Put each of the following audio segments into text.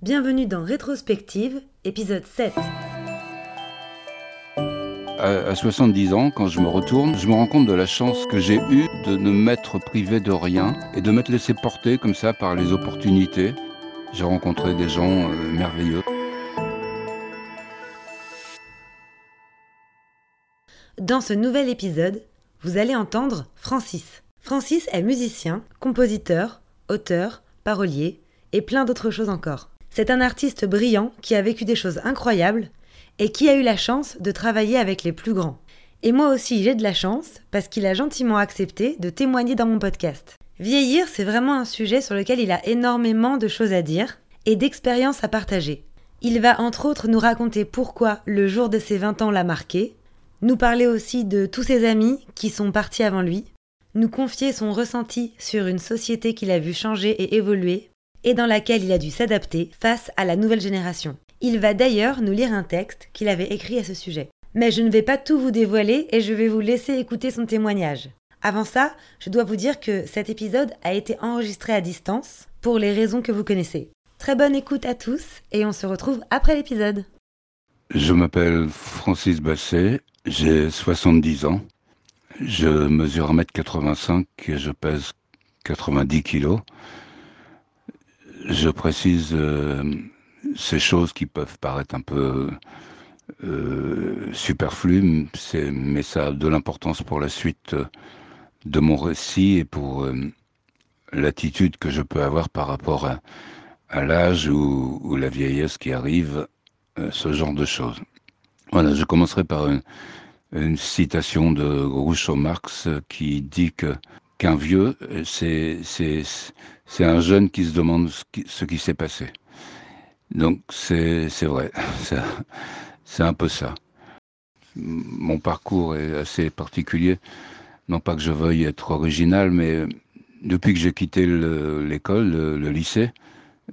Bienvenue dans Rétrospective, épisode 7. À, 70 ans, quand je me retourne, je me rends compte de la chance que j'ai eue de ne m'être privé de rien et de m'être laissé porter comme ça par les opportunités. J'ai rencontré des gens euh, merveilleux. Dans ce nouvel épisode, vous allez entendre Francis. Francis est musicien, compositeur, auteur, parolier et plein d'autres choses encore. C'est un artiste brillant qui a vécu des choses incroyables et qui a eu la chance de travailler avec les plus grands. Et moi aussi j'ai de la chance parce qu'il a gentiment accepté de témoigner dans mon podcast. Vieillir, c'est vraiment un sujet sur lequel il a énormément de choses à dire et d'expériences à partager. Il va entre autres nous raconter pourquoi le jour de ses 20 ans l'a marqué, nous parler aussi de tous ses amis qui sont partis avant lui, nous confier son ressenti sur une société qu'il a vu changer et évoluer et dans laquelle il a dû s'adapter face à la nouvelle génération. Il va d'ailleurs nous lire un texte qu'il avait écrit à ce sujet. Mais je ne vais pas tout vous dévoiler et je vais vous laisser écouter son témoignage. Avant ça, je dois vous dire que cet épisode a été enregistré à distance pour les raisons que vous connaissez. Très bonne écoute à tous et on se retrouve après l'épisode. Je m'appelle Francis Basset, j'ai 70 ans. Je mesure 1m85 et je pèse 90 kg je précise euh, ces choses qui peuvent paraître un peu euh, superflues, mais ça a de l'importance pour la suite de mon récit et pour euh, l'attitude que je peux avoir par rapport à, l'âge ou, la vieillesse qui arrive, ce genre de choses. Voilà, je commencerai par une, une citation de Groucho Marx qui dit que qu'un vieux, c'est c'est un jeune qui se demande ce qui, s'est passé. Donc c'est vrai, c'est un peu ça. Mon parcours est assez particulier. Non pas que je veuille être original, mais depuis que j'ai quitté l'école, le, lycée,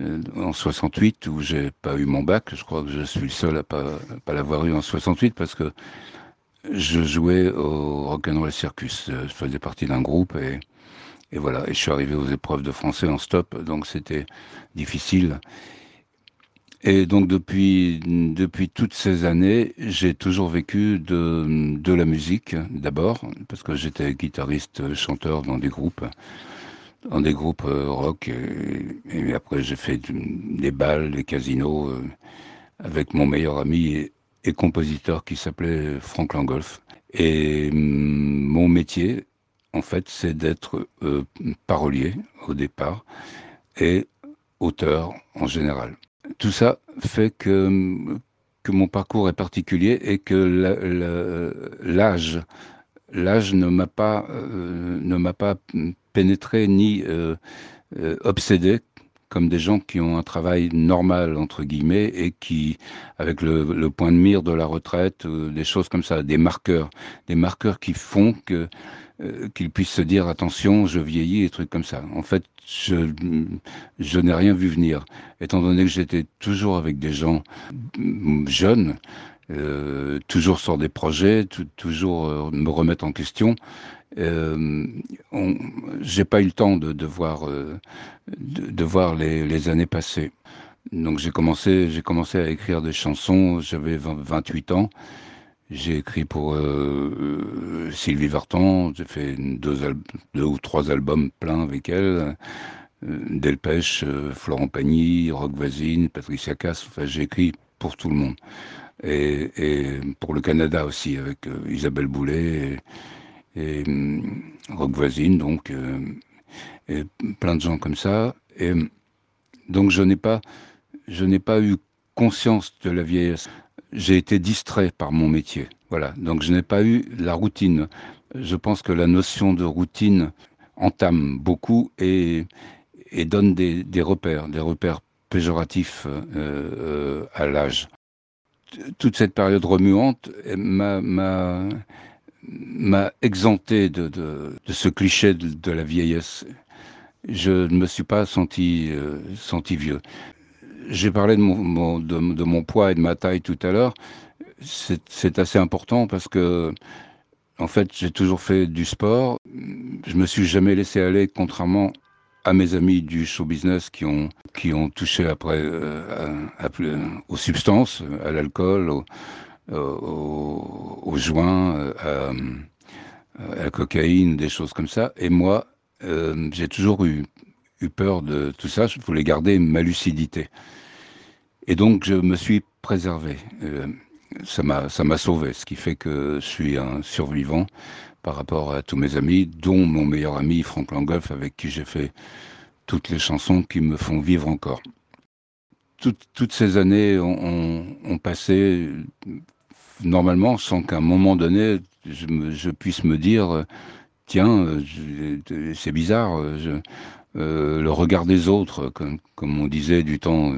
euh, en 68, où j'ai pas eu mon bac, je crois que je suis le seul à pas, pas l'avoir eu en 68 parce que je jouais au Rock'n'Roll Circus. Je faisais partie d'un groupe et et voilà, et je suis arrivé aux épreuves de français en stop, donc c'était difficile. Et donc depuis, depuis toutes ces années, j'ai toujours vécu de, de la musique d'abord, parce que j'étais guitariste, chanteur dans des groupes, dans des groupes euh, rock, et, après j'ai fait des balles, des casinos, euh, avec mon meilleur ami et, et compositeur qui s'appelait Frank Langolf. Et hum, mon métier, en fait, c'est d'être euh, parolier au départ et auteur en général. Tout ça fait que, que mon parcours est particulier et que l'âge ne m'a pas euh, pas pénétré ni euh, obsédé comme des gens qui ont un travail normal entre guillemets et qui avec le, point de mire de la retraite des choses comme ça des marqueurs des marqueurs qui font que euh, qu'il puisse se dire attention, je vieillis et trucs comme ça. En fait, je, je n'ai rien vu venir. Étant donné que j'étais toujours avec des gens jeunes, euh, toujours sur des projets, toujours euh, me remettre en question. Euh, j'ai pas eu le temps de, voir, euh, les, années passer. Donc j'ai commencé, à écrire des chansons. J'avais 28 ans. J'ai écrit pour euh, Sylvie Vartan, j'ai fait deux, ou trois albums pleins avec elle. Delpech, Florent Pagny, Rock Voisine, Patricia Cass, enfin j'ai écrit pour tout le monde. Et, et pour le Canada aussi, avec Isabelle Boulet et, et Rock Voisine, donc, et plein de gens comme ça. Et donc je n'ai pas, je n'ai pas eu conscience de la vieillesse j'ai été distrait par mon métier. Voilà, donc je n'ai pas eu la routine. Je pense que la notion de routine entame beaucoup et, et donne des, des, repères, des repères péjoratifs euh, euh, à l'âge. Toute cette période remuante m'a exempté de, de, ce cliché de, de, la vieillesse. Je ne me suis pas senti, euh, senti vieux. J'ai parlé de mon, de mon, poids et de ma taille tout à l'heure. C'est assez important parce que, en fait, j'ai toujours fait du sport. Je me suis jamais laissé aller, contrairement à mes amis du show business qui ont, qui ont touché après euh, aux substances, à l'alcool, au, au, joint, à, la cocaïne, des choses comme ça. Et moi, j'ai toujours eu, eu peur de tout ça. Je voulais garder ma lucidité. Et donc, je me suis préservé. ça m'a sauvé, ce qui fait que je suis un survivant par rapport à tous mes amis, dont mon meilleur ami Franck Langolf, avec qui j'ai fait toutes les chansons qui me font vivre encore. toutes ces années ont, passé normalement sans qu'à un moment donné je, puisse me dire tiens c'est bizarre euh, le regard des autres comme, comme, on disait du temps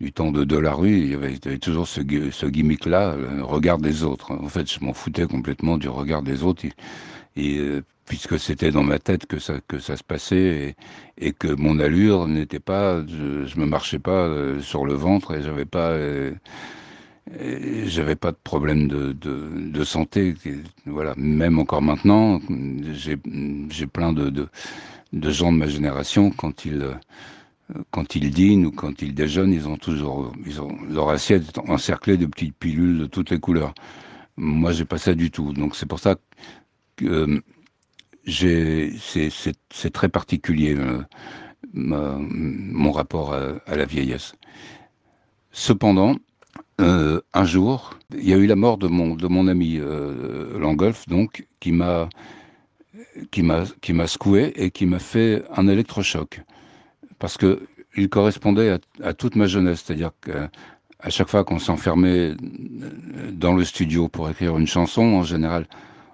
du temps de, de la rue il y, avait, toujours ce, ce gimmick là le regard des autres. En fait je m'en foutais complètement du regard des autres. Et euh, puisque c'était dans ma tête que ça que ça se passait et, et que mon allure n'était pas je, je me marchais pas euh, sur le ventre et j'avais pas euh, j'avais pas de problème de, de, de, santé voilà. Même encore maintenant j'ai plein de, de, de gens de ma génération quand ils quand ils dînent ou quand ils déjeunent ils ont toujours ils ont leur assiette encerclée de petites pilules de toutes les couleurs. Moi j'ai pas ça du tout. Donc c'est pour ça que euh, c'est très particulier euh, mon rapport à, la vieillesse. Cependant, euh, un jour, il y a eu la mort de mon, de mon ami Langolf, donc, qui m'a qui m'a secoué et qui m'a fait un électrochoc. Parce que il correspondait à, toute ma jeunesse, c'est-à-dire qu'à chaque fois qu'on s'enfermait dans le studio pour écrire une chanson, en général,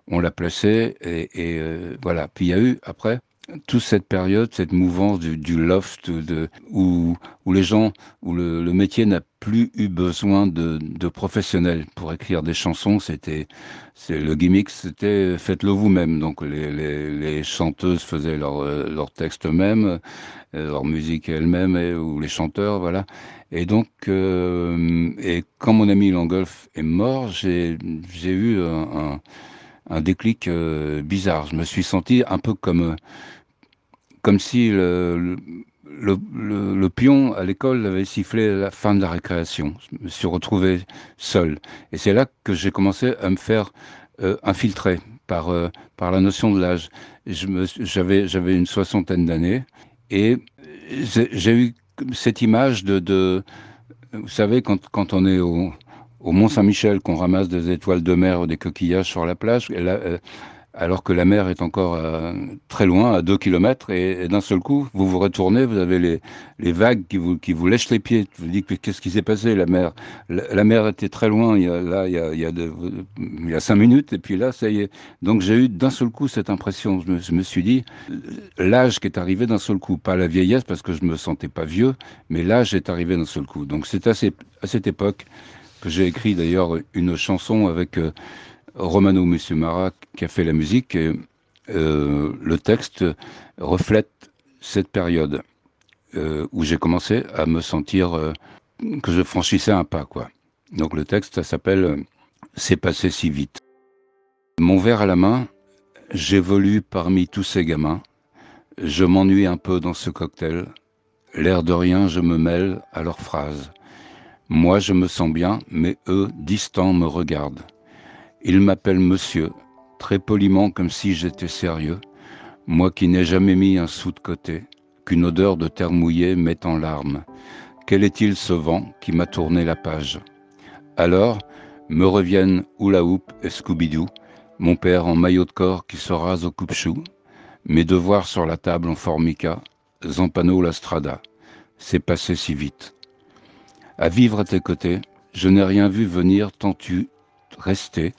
on l'a placé et, euh, voilà. Puis il y a eu après toute cette période, cette mouvance du, du loft, de, où, où les gens, où le, le métier n'a plus eu besoin de, de, professionnels pour écrire des chansons. C'était, c'est le gimmick, c'était faites-le vous-même. Donc les, les, les, chanteuses faisaient leur, leur texte eux-mêmes, leur musique elle-même, ou les chanteurs, voilà. Et donc, euh, et quand mon ami Langolf est mort, j'ai, j'ai eu un, un un déclic euh, bizarre. Je me suis senti un peu comme, comme si le, pion à l'école avait sifflé la fin de la récréation. Je me suis retrouvé seul. Et c'est là que j'ai commencé à me faire euh, infiltrer par, euh, par la notion de l'âge. J'avais j'avais une soixantaine d'années et j'ai eu cette image de, de vous savez quand, quand on est au, au Mont-Saint-Michel qu'on ramasse des étoiles de mer ou des coquillages sur la plage, euh, alors que la mer est encore euh, très loin, à deux kilomètres, et, d'un seul coup, vous vous retournez, vous avez les, les vagues qui vous, qui vous lèchent les pieds. Vous dites, qu'est-ce qui s'est passé? La mer la, mer était très loin, il y a, là, il y a, il, y a de, il y a cinq minutes, et puis là, ça y est. Donc j'ai eu d'un seul coup cette impression. Je me, suis dit, l'âge qui est arrivé d'un seul coup, pas la vieillesse, parce que je me sentais pas vieux, mais l'âge est arrivé d'un seul coup. Donc c'est à, à cette époque que j'ai écrit d'ailleurs une chanson avec euh, Romano Musumara qui a fait la musique. Euh, le texte reflète cette période euh, où j'ai commencé à me sentir euh, que je franchissais un pas. quoi. Donc le texte, s'appelle C'est passé si vite. Mon verre à la main, j'évolue parmi tous ces gamins. Je m'ennuie un peu dans ce cocktail. L'air de rien, je me mêle à leurs phrases. Moi, je me sens bien, mais eux, distants, me regardent. Ils m'appellent monsieur, très poliment comme si j'étais sérieux, moi qui n'ai jamais mis un sou de côté, qu'une odeur de terre mouillée met en larmes. Quel est-il ce vent qui m'a tourné la page? Alors, me reviennent Oula Hoop et Scooby-Doo, mon père en maillot de corps qui se rase au coupe-chou, mes devoirs sur la table en formica, Zampano la strada. C'est passé si vite. À vivre à tes côtés, je n'ai rien vu venir tant tu restais,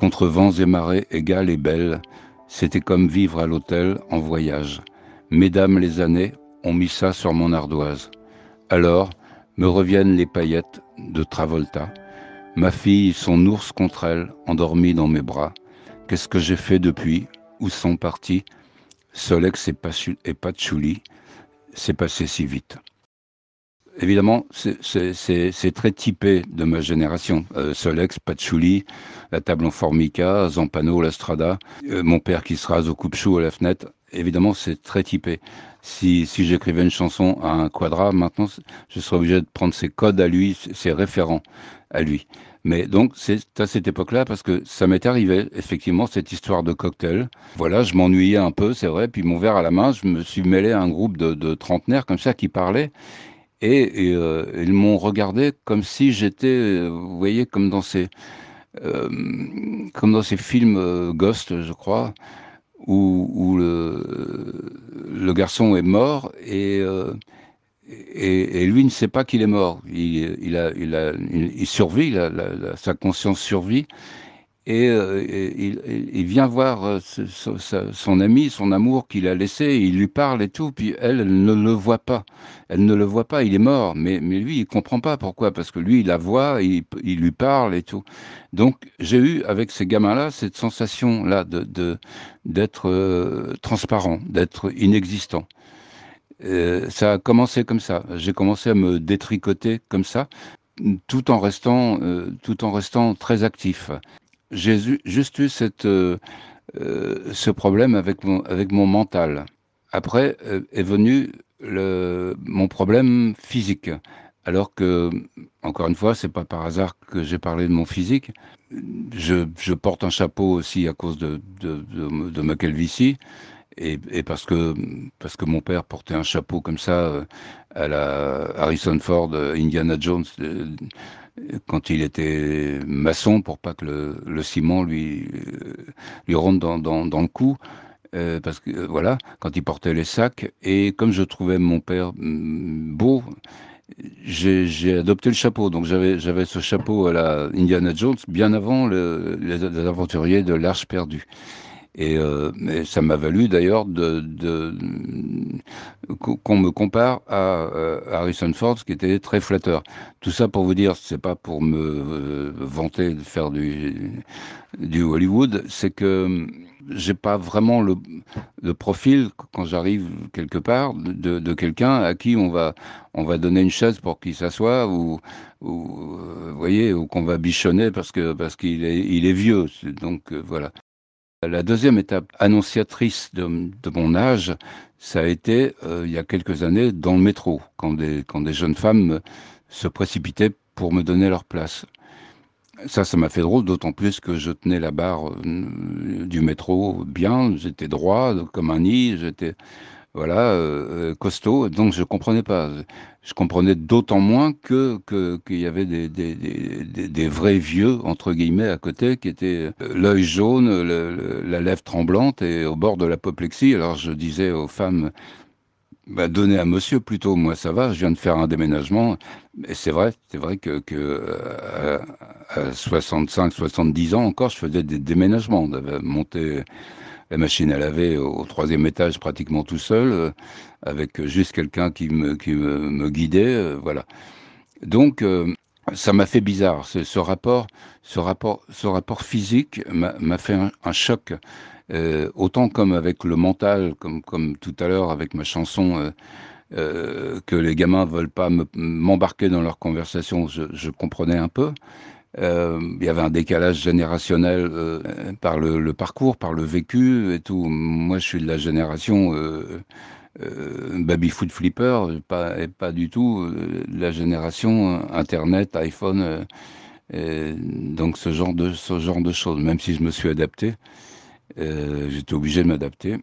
contre vents et marées égales et belles, c'était comme vivre à l'hôtel en voyage. Mesdames les années ont mis ça sur mon ardoise. Alors me reviennent les paillettes de Travolta. Ma fille, son ours contre elle, endormie dans mes bras. Qu'est-ce que j'ai fait depuis? Où sont partis? Solex et, Patchouli, c'est passé si vite évidemment, c'est très typé de ma génération. Euh, Solex, Patchouli, la table en formica, Zampano, la strada, euh, mon père qui se rase au coupe-chou à la fenêtre. évidemment, c'est très typé. Si, si j'écrivais une chanson à un quadra, maintenant, je serais obligé de prendre ses codes à lui, ses référents à lui. Mais donc, c'est à cette époque-là parce que ça m'est arrivé, effectivement, cette histoire de cocktail. Voilà, je m'ennuyais un peu, c'est vrai. Puis mon verre à la main, je me suis mêlé à un groupe de, de trentenaires comme ça qui parlaient. Et, euh, ils m'ont regardé comme si j'étais, euh, vous voyez, comme dans ces, euh, comme dans ces films Ghost, je crois, où, le, garçon est mort et, et, lui ne sait pas qu'il est mort. Il, il, a, il, a, il, survit, sa conscience survit. Et, euh, il, vient voir euh, son, ami, son amour qu'il a laissé, il lui parle et tout, puis elle, elle, ne le voit pas. Elle ne le voit pas, il est mort, mais, lui, il comprend pas pourquoi, parce que lui, il la voit, il, lui parle et tout. Donc, j'ai eu avec ces gamins-là cette sensation-là de d'être euh, transparent, d'être inexistant. Ça a commencé comme ça. J'ai commencé à me détricoter comme ça, tout en restant, tout en restant très actif. J'ai juste eu euh, euh, ce problème avec mon, avec mon mental. Après euh, est venu le, mon problème physique. Alors que, encore une fois, c'est pas par hasard que j'ai parlé de mon physique. Je, je, porte un chapeau aussi à cause de, de, de, de ma calvitie et, parce que parce que mon père portait un chapeau comme ça euh, à la Harrison Ford, euh, Indiana Jones, euh, quand il était maçon, pour pas que le, ciment lui lui rentre dans, dans, le cou. Parce que voilà, quand il portait les sacs, et comme je trouvais mon père mm, beau, j'ai adopté le chapeau. Donc j'avais ce chapeau à la Indiana Jones bien avant le, les, les aventuriers de l'Arche perdue. Et, euh, ça m'a valu d'ailleurs de, qu'on me compare à, à, Harrison Ford, ce qui était très flatteur. Tout ça pour vous dire, c'est pas pour me euh, vanter de faire du, Hollywood, c'est que j'ai pas vraiment le, profil quand j'arrive quelque part de, quelqu'un à qui on va on va donner une chaise pour qu'il s'assoie ou, ou euh, qu'on va bichonner parce que parce qu'il est il est vieux donc euh, voilà la deuxième étape annonciatrice de, mon âge, ça a été euh, il y a quelques années dans le métro, quand des, quand des jeunes femmes se précipitaient pour me donner leur place. Ça, ça m'a fait drôle, d'autant plus que je tenais la barre euh, du métro bien, j'étais droit comme un nid, j'étais voilà, euh, costaud. Donc je comprenais pas. Je comprenais d'autant moins que qu'il y avait des, des, des, des, vrais vieux entre guillemets à côté qui étaient euh, l'œil jaune, la lèvre tremblante et au bord de l'apoplexie. Alors je disais aux femmes. Bah, donnez à monsieur plutôt, moi ça va, je viens de faire un déménagement. Et c'est vrai, c'est vrai que, que à, à 65, 70 ans encore, je faisais des déménagements, monter la machine à laver au, troisième étage pratiquement tout seul, euh, avec juste quelqu'un qui me, qui me, guidait, euh, voilà. Donc euh, ça m'a fait bizarre. Ce, rapport, ce rapport, ce rapport physique m'a fait un, choc. Autant comme avec le mental, comme, comme tout à l'heure avec ma chanson, que les gamins veulent pas m'embarquer dans leur conversation, je comprenais un peu. Euh, il y avait un décalage générationnel euh, par le, parcours, par le vécu et tout. Moi, je suis de la génération euh, baby foot flipper, et pas du tout euh, la génération Internet, iPhone. Donc ce genre de ce genre de choses. Même si je me suis adapté, j'étais obligé de m'adapter.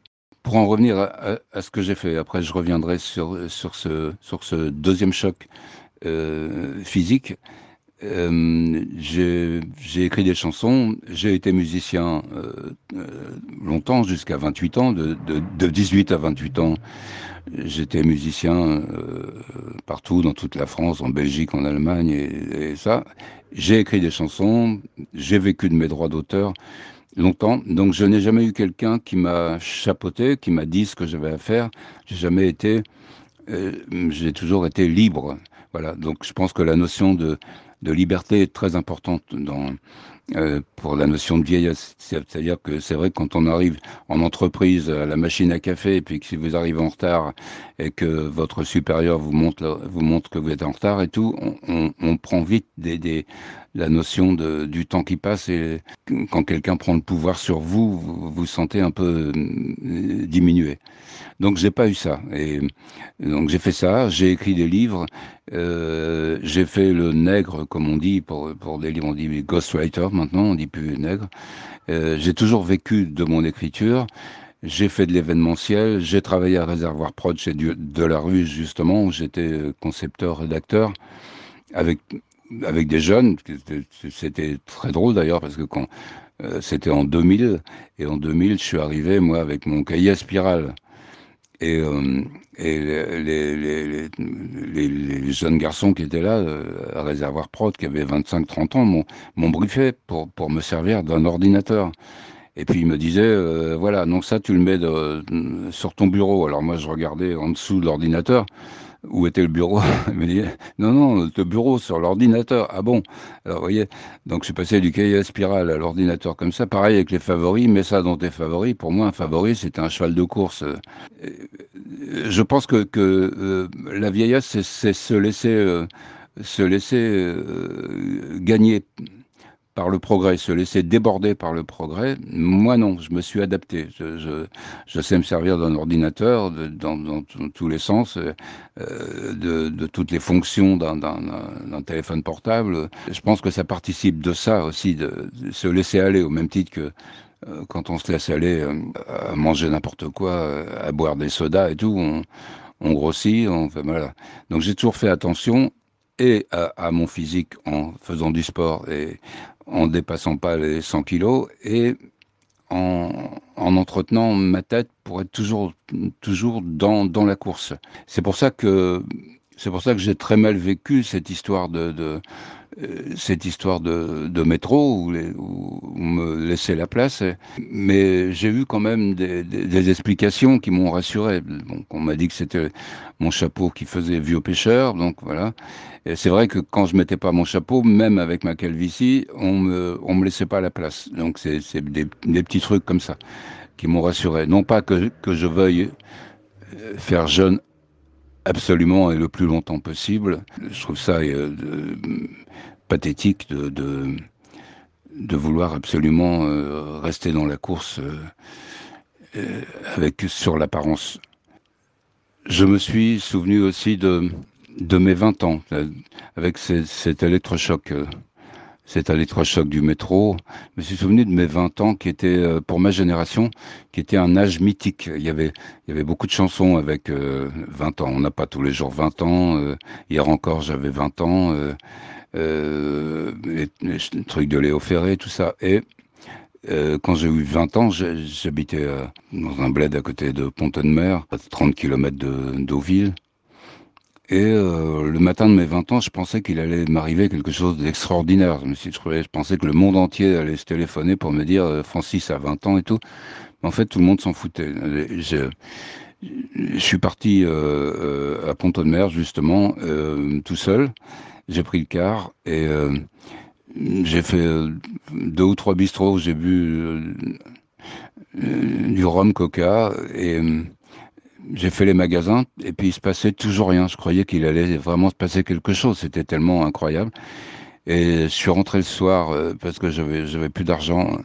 Pour en revenir à ce que j'ai fait, après je reviendrai sur sur ce sur ce deuxième choc physique. Euh, j'ai écrit des chansons, j'ai été musicien euh, euh, longtemps, jusqu'à 28 ans, de, de, de, 18 à 28 ans. J'étais musicien euh, partout, dans toute la France, en Belgique, en Allemagne, et, et ça. J'ai écrit des chansons, j'ai vécu de mes droits d'auteur longtemps, donc je n'ai jamais eu quelqu'un qui m'a chapeauté, qui m'a dit ce que j'avais à faire. J'ai jamais été, euh, j'ai toujours été libre. Voilà, donc je pense que la notion de de liberté très importante dans, euh, pour la notion de vieillesse. C'est-à-dire que c'est vrai que quand on arrive en entreprise à la machine à café, et puis que si vous arrivez en retard et que votre supérieur vous montre, vous montre que vous êtes en retard et tout, on, on, on prend vite des, des, la notion de, du temps qui passe et quand quelqu'un prend le pouvoir sur vous, vous vous sentez un peu euh, diminué. Donc j'ai pas eu ça. Et donc j'ai fait ça, j'ai écrit des livres, euh, j'ai fait le nègre, comme on dit, pour, pour des livres, on dit ghostwriter maintenant, on dit plus nègre. Euh, j'ai toujours vécu de mon écriture. J'ai fait de l'événementiel, j'ai travaillé à Réservoir Prod chez de la rue justement, où j'étais concepteur, rédacteur, avec avec des jeunes. C'était très drôle d'ailleurs parce que quand euh, c'était en 2000 et en 2000 je suis arrivé moi avec mon cahier à spirale et, euh, et les, les, les, les, jeunes garçons qui étaient là euh, à Réservoir Prod, qui avaient 25-30 ans, m'ont briefé pour, pour me servir d'un ordinateur. Et puis il me disait, euh, voilà, donc ça tu le mets de, sur ton bureau. Alors moi je regardais en dessous de l'ordinateur où était le bureau Il me dit, non, non, le bureau sur l'ordinateur. Ah bon Alors, vous voyez, donc je suis passé du cahier à spirale à l'ordinateur comme ça. Pareil avec les favoris, mets ça dans tes favoris. Pour moi, un favori, c'était un cheval de course. Je pense que, que euh, la vieillesse, c'est se laisser, euh, se laisser euh, gagner par le progrès, se laisser déborder par le progrès. Moi, non, je me suis adapté. Je, sais me servir d'un ordinateur de, dans, tous les sens, euh, de, toutes les fonctions d'un téléphone portable. Je pense que ça participe de ça aussi, de, se laisser aller, au même titre que euh, quand on se laisse aller euh, à manger n'importe quoi, à boire des sodas et tout, on, grossit. Donc j'ai toujours fait attention et à, à, mon physique en faisant du sport et en dépassant pas les 100 kilos et en, en entretenant ma tête pour être toujours, toujours dans, dans la course. C'est pour ça que c'est pour ça que j'ai très mal vécu cette histoire de, de euh, cette histoire de, de métro où, les, où, on me laissait la place. Mais j'ai eu quand même des, des, des explications qui m'ont rassuré. Donc on m'a dit que c'était mon chapeau qui faisait vieux pêcheur. Donc voilà. Et c'est vrai que quand je mettais pas mon chapeau, même avec ma calvitie, on me on me laissait pas la place. Donc c'est des, des petits trucs comme ça qui m'ont rassuré. Non pas que, que je veuille euh, faire jeune absolument et le plus longtemps possible. Je trouve ça euh, pathétique de, vouloir absolument euh, rester dans la course euh, avec sur l'apparence. Je me suis souvenu aussi de, mes 20 ans, avec cet électrochoc c'est un électrochoc du métro. Je me suis souvenu de mes 20 ans qui étaient, euh, pour ma génération, qui était un âge mythique. Il y avait, il y avait beaucoup de chansons avec euh, 20 ans. On n'a pas tous les jours 20 ans. Euh, hier encore, j'avais 20 ans. Euh, euh, les, trucs de Léo Ferré, tout ça. Et euh, quand j'ai eu 20 ans, j'habitais dans un bled à côté de Pont-de-Mer, à 30 km de Deauville. Et euh, le matin de mes 20 ans, je pensais qu'il allait m'arriver quelque chose d'extraordinaire. Je me suis trouvé, je pensais que le monde entier allait se téléphoner pour me dire euh, Francis a 20 ans et tout. Mais en fait, tout le monde s'en foutait. Je, je, suis parti euh, euh à Pont-de-Mer, justement, euh, tout seul. J'ai pris le car et euh, j'ai fait deux ou trois bistrots. J'ai bu du rhum coca et j'ai fait les magasins et puis il se passait toujours rien. Je croyais qu'il allait vraiment se passer quelque chose. C'était tellement incroyable. Et je suis rentré le soir euh, parce que j'avais j'avais plus d'argent.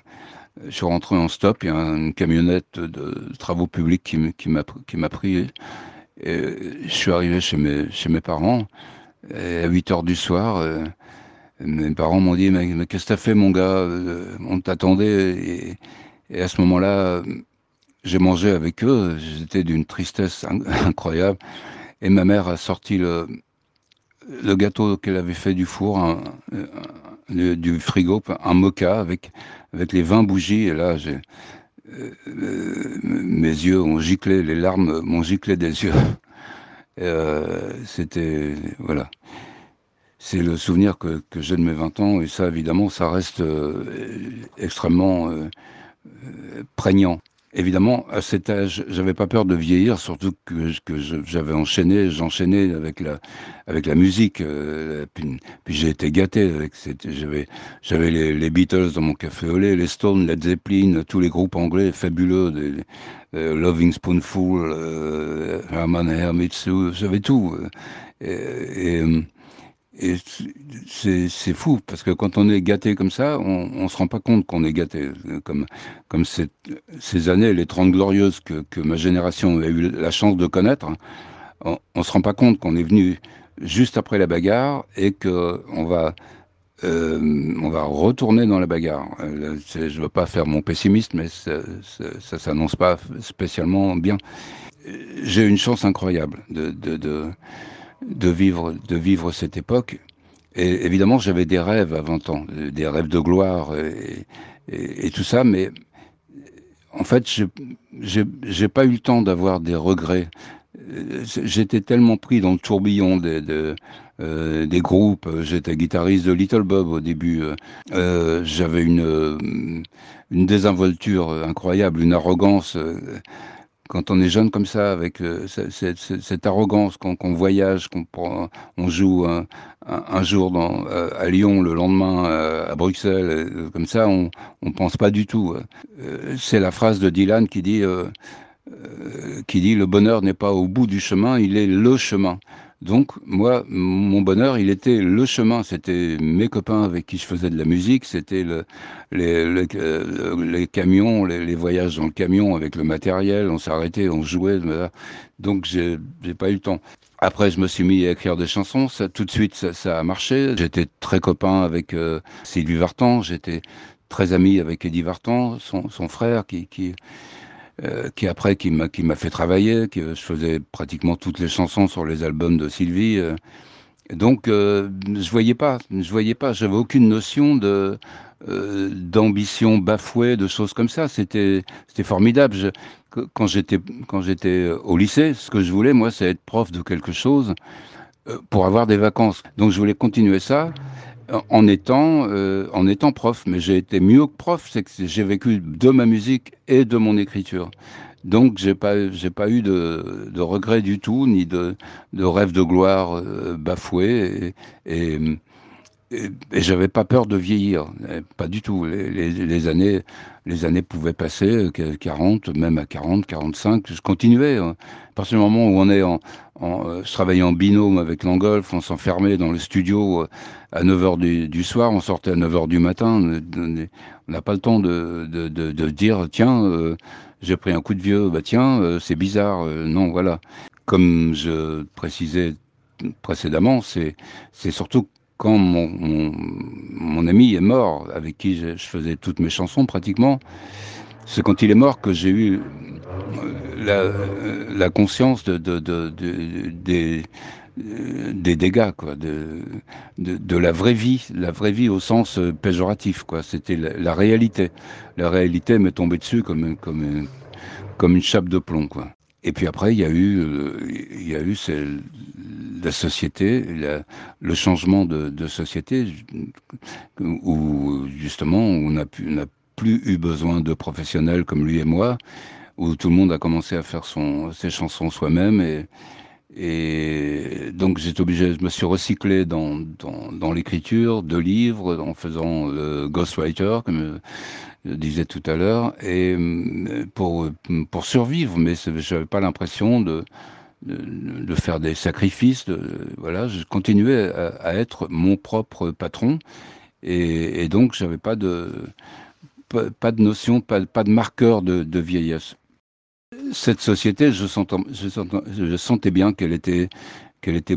Je suis rentré en stop. Il y a une camionnette de travaux publics qui m'a qui m'a pris. Et je suis arrivé chez mes chez mes parents et à 8 heures du soir. Euh, mes parents m'ont dit mais, qu'est-ce que t'as fait mon gars? Euh, On t'attendait et à ce moment-là j'ai mangé avec eux, j'étais d'une tristesse incroyable. Et ma mère a sorti le, le gâteau qu'elle avait fait du four, du frigo, un mocha avec, avec les 20 bougies. Et là, j'ai, euh, mes yeux ont giclé, les larmes m'ont giclé des yeux. Euh, C'était. Voilà. C'est le souvenir que, j'ai de mes 20 ans. Et ça, évidemment, ça reste euh, extrêmement euh, prégnant. Évidemment, à cet âge, j'avais pas peur de vieillir, surtout que, j'avais enchaîné, j'enchaînais avec la, avec la musique. Euh, puis, j'ai été gâté. Avec j'avais, les, les, Beatles dans mon café au lait, les Stones, Led Zeppelin, tous les groupes anglais fabuleux, euh, Loving Spoonful, euh, Herman Hermits, j'avais tout. et, et et c'est fou, parce que quand on est gâté comme ça, on ne se rend pas compte qu'on est gâté. Comme, ces années, les 30 glorieuses que, ma génération a eu la chance de connaître, on ne se rend pas compte qu'on est venu juste après la bagarre et qu'on va, euh, va retourner dans la bagarre. Euh, je ne veux pas faire mon pessimiste, mais ça ne s'annonce pas spécialement bien. J'ai une chance incroyable de de vivre, de vivre cette époque. Et évidemment, j'avais des rêves à 20 ans, des rêves de gloire et, tout ça, mais en fait, j'ai pas eu le temps d'avoir des regrets. J'étais tellement pris dans le tourbillon des, de, euh, des groupes. J'étais guitariste de Little Bob au début. Euh, J'avais une, une désinvolture incroyable, une arrogance quand on est jeune comme ça, avec euh, cette, arrogance, qu'on voyage, qu'on on joue un, jour euh, à Lyon, le lendemain euh, à Bruxelles, comme ça, on ne pense pas du tout. C'est la phrase de Dylan qui dit le bonheur n'est pas au bout du chemin, il est le chemin. Donc, moi, mon bonheur, il était le chemin. C'était mes copains avec qui je faisais de la musique, c'était le, les, les, camions, les, voyages dans le camion avec le matériel. On s'arrêtait, on jouait. Donc, j'ai pas eu le temps. Après, je me suis mis à écrire des chansons. Ça, tout de suite, ça, ça a marché. J'étais très copain avec euh, Sylvie Vartan. J'étais très ami avec Eddie Vartan, son, son frère, qui, qui euh, qui après qui m'a qui m'a fait travailler, que je faisais pratiquement toutes les chansons sur les albums de Sylvie. Euh. donc euh, je voyais pas, je voyais pas, j'avais aucune notion de d'ambition bafouée, de choses comme ça. C'était c'était formidable. Quand j'étais quand j'étais au lycée, ce que je voulais moi, c'est être prof de quelque chose pour avoir des vacances. Donc je voulais continuer ça en étant, euh, en étant prof. Mais j'ai été mieux que prof, c'est que j'ai vécu de ma musique et de mon écriture. Donc j'ai pas j'ai pas eu de, de regrets du tout ni de, de rêve de gloire euh, bafoué et, et, et, j'avais pas peur de vieillir pas du tout les, années les années pouvaient passer 40 même à 40 45 je continuais hein. à partir du moment où on est en, en je travaillais en binôme avec Langolf on s'enfermait dans le studio à 9h du, du, soir, on sortait à 9h du matin. On n'a pas le temps de, de, de, dire, tiens, euh, j'ai pris un coup de vieux, bah tiens, euh, c'est bizarre. Euh, non, voilà. Comme je précisais précédemment, c'est surtout quand mon, mon, ami est mort, avec qui je, faisais toutes mes chansons pratiquement, c'est quand il est mort que j'ai eu la, la conscience de, de, de, de des euh, des dégâts, quoi, de, de, la vraie vie, la vraie vie au sens euh, péjoratif, quoi. C'était la, la, réalité. La réalité m'est tombée dessus comme, comme, comme une chape de plomb, quoi. Et puis après, il y a eu, euh, il y a eu la société, le changement de, société, où justement on n'a plus eu besoin de professionnels comme lui et moi, où tout le monde a commencé à faire ses chansons soi-même et, et donc j'étais obligé, je me suis recyclé dans, dans, l'écriture de livres, en faisant le ghostwriter, comme je disais tout à l'heure, et euh, pour, pour survivre, mais j'avais pas l'impression de, de, faire des sacrifices. Voilà, je continuais à, être mon propre patron, et, donc j'avais pas de pas, pas, de notion, pas, pas de marqueur de, de vieillesse cette société, je, sentais, bien qu'elle était,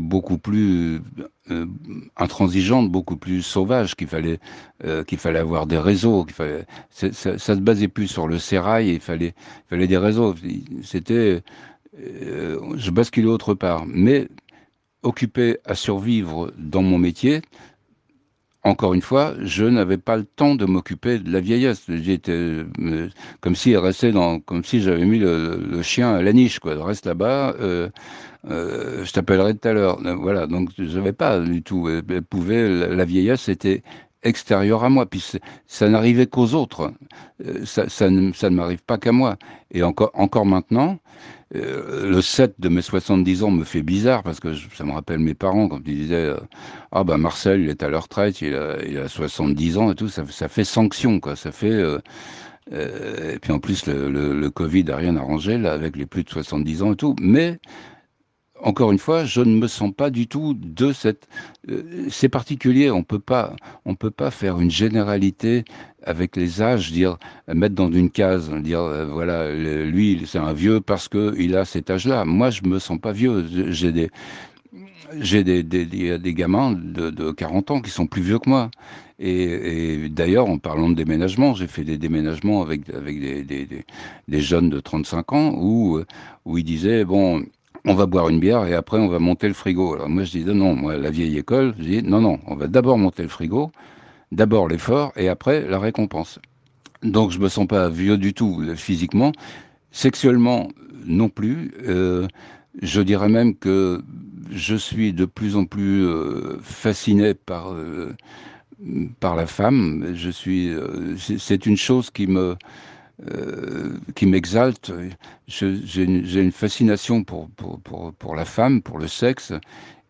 beaucoup plus euh, intransigeante, beaucoup plus sauvage, qu'il fallait, euh, fallait avoir des réseaux, fallait, ça, ça, se basait plus sur le sérail, il fallait, il fallait des réseaux. C'était, euh, je basculais autre part, mais occupé à survivre dans mon métier, encore une fois, je n'avais pas le temps de m'occuper de la vieillesse. J'étais euh, comme si elle restait dans, comme si j'avais mis le, le, chien à la niche, quoi. Reste là-bas, euh, euh, je t'appellerai tout à l'heure. Voilà, donc je n'avais pas du tout. Elle pouvait, la, la, vieillesse était extérieur à moi. Puis ça n'arrivait qu'aux autres. Euh, ça, ça, ne, m'arrive pas qu'à moi. Et encore, encore maintenant, euh, le 7 de mes 70 ans me fait bizarre parce que ça me rappelle mes parents quand ils disaient euh, Ah ben Marcel, il est à la retraite, il a, il a 70 ans et tout. Ça, fait sanction, quoi. Ça fait. et puis en plus, le, le Covid n'a rien arrangé là, avec les plus de 70 ans et tout. Mais encore une fois, je ne me sens pas du tout de cette. Euh, c'est particulier. On peut pas, on peut pas faire une généralité avec les âges, dire mettre dans une case, dire euh, voilà, lui c'est un vieux parce que il a cet âge-là. Moi, je me sens pas vieux. J'ai des j'ai des, des, des, gamins de, de, 40 ans qui sont plus vieux que moi. Et, et d'ailleurs, en parlant de déménagement, j'ai fait des déménagements avec, avec des, des, jeunes de 35 ans où, où ils disaient, bon, on va boire une bière et après on va monter le frigo. Alors moi je dis non, moi la vieille école, je dis non, non, on va d'abord monter le frigo, d'abord l'effort et après la récompense. Donc je me sens pas vieux du tout euh, physiquement, sexuellement non plus. Euh, je dirais même que je suis de plus en plus euh, fasciné par par la femme. Je suis, c'est une chose qui me euh, qui m'exalte. J'ai une, fascination pour, pour, pour, pour, la femme, pour le sexe,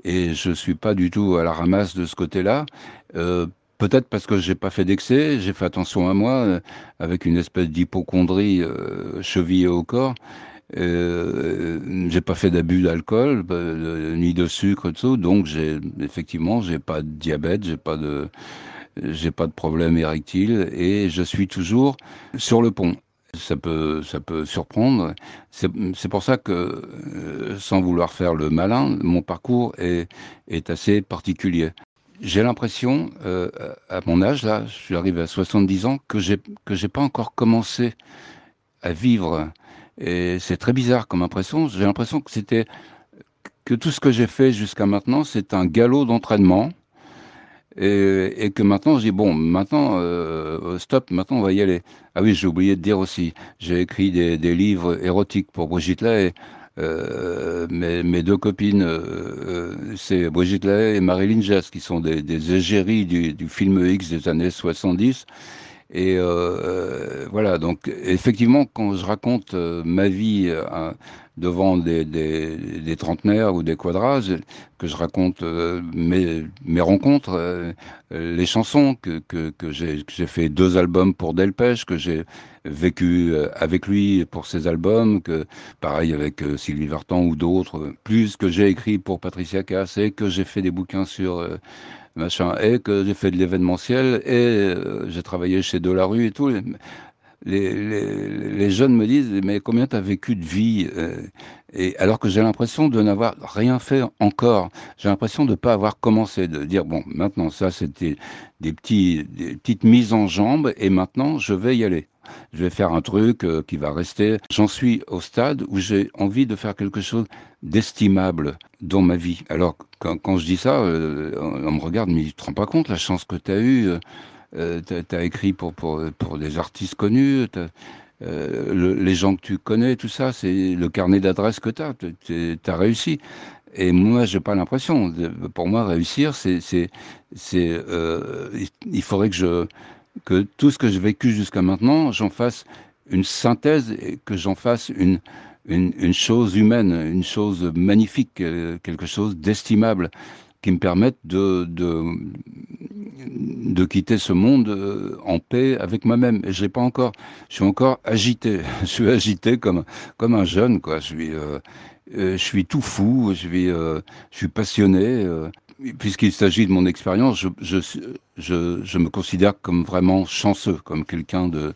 et je suis pas du tout à la ramasse de ce côté-là. Euh, Peut-être parce que j'ai pas fait d'excès, j'ai fait attention à moi, euh, avec une espèce d'hypochondrie euh, chevillée au corps. Euh, j'ai pas fait d'abus d'alcool, ni de sucre, tout, donc j'ai effectivement j'ai pas de diabète, j'ai pas de j'ai pas de problème érectile et je suis toujours sur le pont. Ça peut, ça peut surprendre. C'est pour ça que, euh, sans vouloir faire le malin, mon parcours est, assez particulier. J'ai l'impression, euh, à mon âge, là, je suis arrivé à 70 ans, que j'ai que j'ai pas encore commencé à vivre. Et c'est très bizarre comme impression. J'ai l'impression que c'était que tout ce que j'ai fait jusqu'à maintenant, c'est un galop d'entraînement et, que maintenant, je dis, bon, maintenant, euh, stop, maintenant on va y aller. Ah oui, j'ai oublié de dire aussi, j'ai écrit des, des, livres érotiques pour Brigitte Lay. Euh, mes, mes, deux copines, euh, c'est Brigitte Lay et Marilyn Jess, qui sont des, des égéries du, du, film X des années 70. Et euh, voilà, donc effectivement, quand je raconte euh, ma vie euh, devant des, des, des, trentenaires ou des quadras, que je raconte euh, mes, mes, rencontres, euh, les chansons, que, que, que j'ai fait deux albums pour Delpech, que j'ai vécu avec lui pour ses albums, que pareil avec Sylvie Vartan ou d'autres, plus que j'ai écrit pour Patricia Cass et que j'ai fait des bouquins sur machin, et que j'ai fait de l'événementiel, et euh, j'ai travaillé chez Delarue et tout. Les, les, jeunes me disent, mais combien tu as vécu de vie euh, et alors que j'ai l'impression de n'avoir rien fait encore. J'ai l'impression de ne pas avoir commencé, de dire, bon, maintenant, ça, c'était des, petits, des petites mises en jambes, et maintenant, je vais y aller je vais faire un truc euh, qui va rester. J'en suis au stade où j'ai envie de faire quelque chose d'estimable dans ma vie. Alors, quand, quand, je dis ça, euh, on, me regarde, mais tu te rends pas compte la chance que tu as eue. Euh, tu as écrit pour, pour, pour des artistes connus. Euh, le, les gens que tu connais, tout ça, c'est le carnet d'adresses que tu as. Tu as réussi. Et moi, j'ai pas l'impression. Pour moi, réussir, c'est, c'est, euh, il faudrait que je, que tout ce que j'ai vécu jusqu'à maintenant, j'en fasse une synthèse et que j'en fasse une, une, une, chose humaine, une chose magnifique, quelque chose d'estimable qui me permette de, de, de quitter ce monde euh, en paix avec moi-même. Et je pas encore. Je suis encore agité. Je suis agité comme, comme un jeune, quoi. Je suis, euh, euh je suis tout fou. Je suis, je suis passionné. Puisqu'il s'agit de mon expérience, je, je, je, je, me considère comme vraiment chanceux, comme quelqu'un de,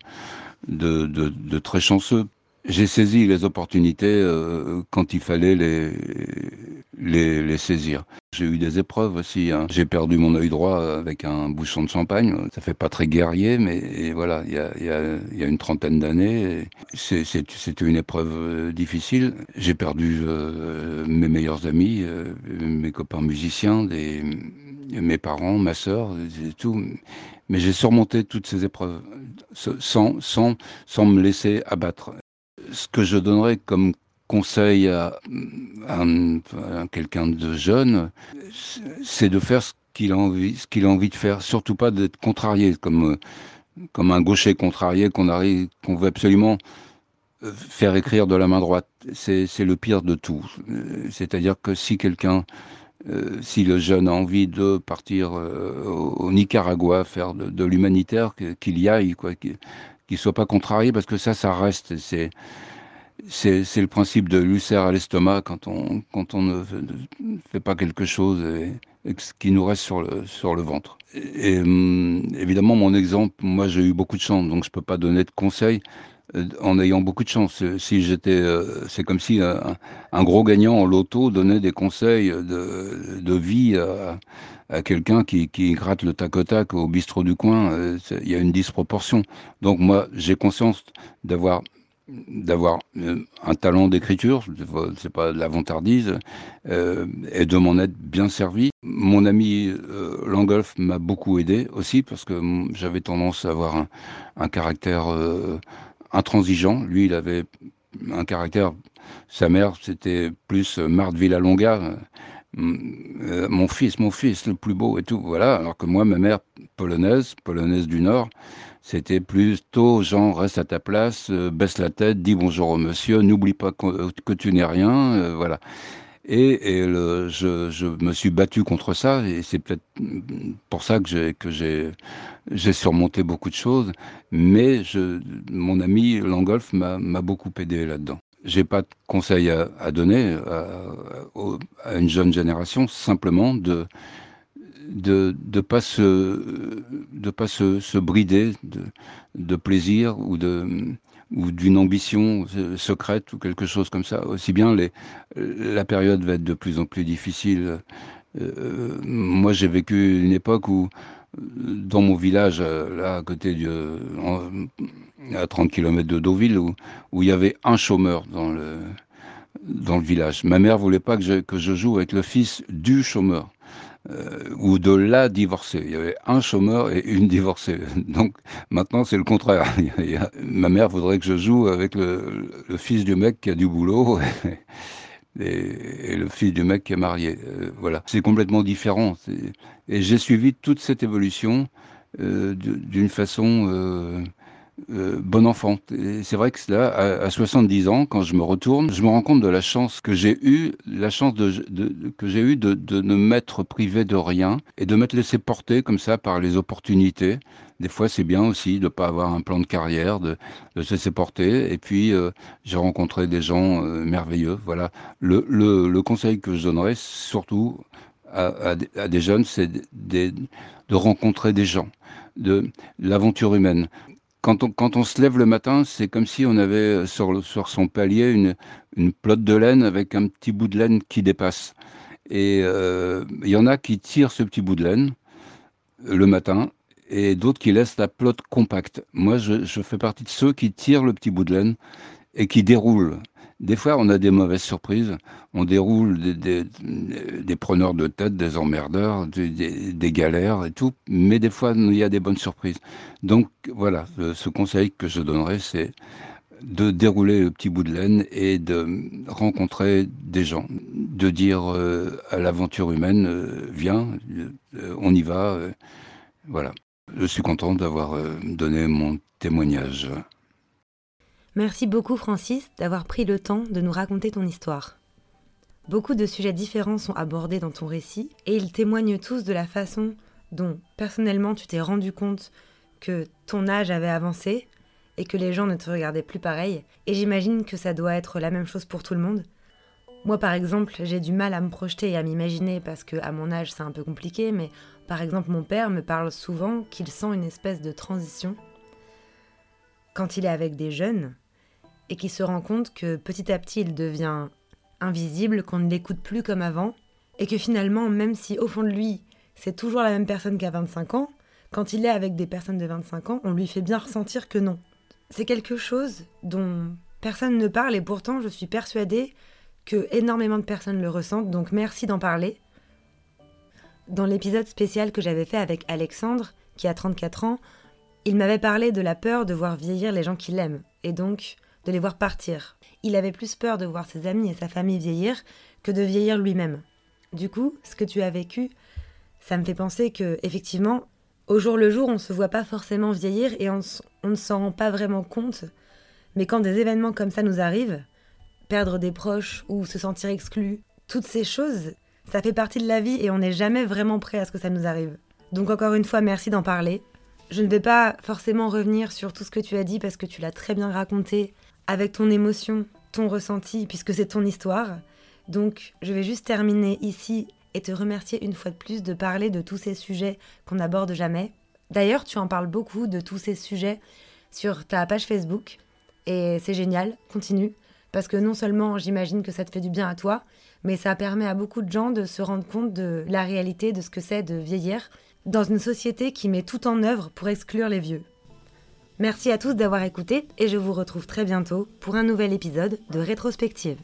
de, de, très chanceux. J'ai saisi les opportunités euh, quand il fallait les, les, les saisir. J'ai eu des épreuves aussi. Hein. J'ai perdu mon œil droit avec un bouchon de champagne. Ça fait pas très guerrier, mais voilà, il y a, y, a, y a, une trentaine d'années, c'était une épreuve euh, difficile. J'ai perdu euh, mes meilleurs amis, euh, mes copains musiciens, des, mes parents, ma sœur, tout. Mais j'ai surmonté toutes ces épreuves sans, sans, sans me laisser abattre ce que je donnerais comme conseil à, quelqu'un de jeune, c'est de faire ce qu'il a envie, ce qu'il a envie de faire. Surtout pas d'être contrarié, comme comme un gaucher contrarié qu'on arrive, qu'on veut absolument euh, faire écrire de la main droite. C'est le pire de tout. Euh, c'est-à-dire que si quelqu'un, euh, si le jeune a envie de partir au, Nicaragua, faire de, l'humanitaire, qu'il y aille, quoi, qu'il ne soit pas contrarié, parce que ça, ça reste. C'est c'est le principe de l'ulcère à l'estomac quand on, quand on ne fait pas quelque chose et, qui nous reste sur le, sur le ventre. Et, hum, évidemment, mon exemple, moi j'ai eu beaucoup de chance, donc je peux pas donner de conseils. Euh, en ayant beaucoup de chance. Si j'étais, euh, c'est comme si un, gros gagnant en loto donnait des conseils de, de vie à, quelqu'un qui, gratte le tac au tac au bistrot du coin. Euh, il y a une disproportion. Donc moi, j'ai conscience d'avoir d'avoir un talent d'écriture, c'est pas de la vantardise, et de m'en être bien servi. Mon ami Langolf m'a beaucoup aidé aussi parce que j'avais tendance à avoir un caractère intransigeant. Lui, il avait un caractère. Sa mère, c'était plus Marthe Villalonga. Euh, mon fils, mon fils, le plus beau et tout, voilà. Alors que moi, ma mère polonaise, polonaise du Nord, c'était plutôt genre reste à ta place, euh, baisse la tête, dis bonjour au monsieur, n'oublie pas que, tu n'es rien, euh, voilà. Et, je, me suis battu contre ça, et c'est peut-être pour ça que j'ai surmonté beaucoup de choses. Mais mon ami Langolf m'a beaucoup aidé là-dedans. J'ai pas de conseil à, donner à, une jeune génération, simplement de de de pas se de pas se, se brider de, de plaisir ou de ou d'une ambition secrète ou quelque chose comme ça. Aussi bien la période va être de plus en plus difficile. Euh, moi, j'ai vécu une époque où, dans mon village, là, à côté de, à 30 km de Deauville, où, il y avait un chômeur dans le, dans le village. Ma mère voulait pas que je, que je joue avec le fils du chômeur. Euh, ou de la divorcée. Il y avait un chômeur et une divorcée. Donc maintenant c'est le contraire. ma mère voudrait que je joue avec le, fils du mec qui a du boulot et, le fils du mec qui est marié. Euh, voilà, c'est complètement différent. Et j'ai suivi toute cette évolution euh, d'une façon euh, bon enfant. c'est vrai que là, à, à, 70 ans, quand je me retourne, je me rends compte de la chance que j'ai eue, la chance de, que j'ai eue de, de, ne m'être privé de rien et de m'être laissé porter comme ça par les opportunités. Des fois, c'est bien aussi de ne pas avoir un plan de carrière, de, de se laisser porter. Et puis, euh, j'ai rencontré des gens euh, merveilleux. Voilà. Le, le, le, conseil que je donnerais, surtout à, à, des jeunes, c'est de rencontrer des gens, de l'aventure humaine quand on, se lève le matin, c'est comme si on avait euh, sur, son palier une, une plotte de laine avec un petit bout de laine qui dépasse. Et euh, il y en a qui tirent ce petit bout de laine euh, le matin et d'autres qui laissent la plotte compacte. Moi, je fais partie de ceux qui tirent le petit bout de laine et qui déroulent. Des fois, on a des mauvaises surprises. On déroule des, preneurs de tête, des emmerdeurs, des, galères et tout. Mais des fois, il y a des bonnes surprises. Donc, voilà, ce conseil que je donnerais, c'est de dérouler le petit bout de laine et de rencontrer des gens, de dire euh, à l'aventure humaine, euh, viens, euh, on y va. voilà. Je suis content d'avoir donné mon témoignage. Merci beaucoup Francis d'avoir pris le temps de nous raconter ton histoire. Beaucoup de sujets différents sont abordés dans ton récit et ils témoignent tous de la façon dont personnellement tu t'es rendu compte que ton âge avait avancé et que les gens ne te regardaient plus pareil. Et j'imagine que ça doit être la même chose pour tout le monde. Moi par exemple, j'ai du mal à me projeter et à m'imaginer parce que à mon âge c'est un peu compliqué, mais par exemple mon père me parle souvent qu'il sent une espèce de transition quand il est avec des jeunes et qui se rend compte que petit à petit il devient invisible, qu'on ne l'écoute plus comme avant, et que finalement, même si au fond de lui, c'est toujours la même personne qu'à 25 ans, quand il est avec des personnes de 25 ans, on lui fait bien ressentir que non. C'est quelque chose dont personne ne parle et pourtant je suis persuadée que énormément de personnes le ressentent, donc merci d'en parler. Dans l'épisode spécial que j'avais fait avec Alexandre, qui a 34 ans, il m'avait parlé de la peur de voir vieillir les gens qu'il aime, et donc de les voir partir. Il avait plus peur de voir ses amis et sa famille vieillir que de vieillir lui-même. Du coup, ce que tu as vécu, ça me fait penser que, effectivement, au jour le jour, on ne se voit pas forcément vieillir et on, on ne s'en rend pas vraiment compte. Mais quand des événements comme ça nous arrivent, perdre des proches ou se sentir exclu, toutes ces choses, ça fait partie de la vie et on n'est jamais vraiment prêt à ce que ça nous arrive. Donc encore une fois, merci d'en parler. Je ne vais pas forcément revenir sur tout ce que tu as dit parce que tu l'as très bien raconté avec ton émotion, ton ressenti, puisque c'est ton histoire. Donc je vais juste terminer ici et te remercier une fois de plus de parler de tous ces sujets qu'on n'aborde jamais. D'ailleurs, tu en parles beaucoup de tous ces sujets sur ta page Facebook et c'est génial, continue, parce que non seulement j'imagine que ça te fait du bien à toi, mais ça permet à beaucoup de gens de se rendre compte de la réalité de ce que c'est de vieillir dans une société qui met tout en œuvre pour exclure les vieux. Merci à tous d'avoir écouté et je vous retrouve très bientôt pour un nouvel épisode de Rétrospective.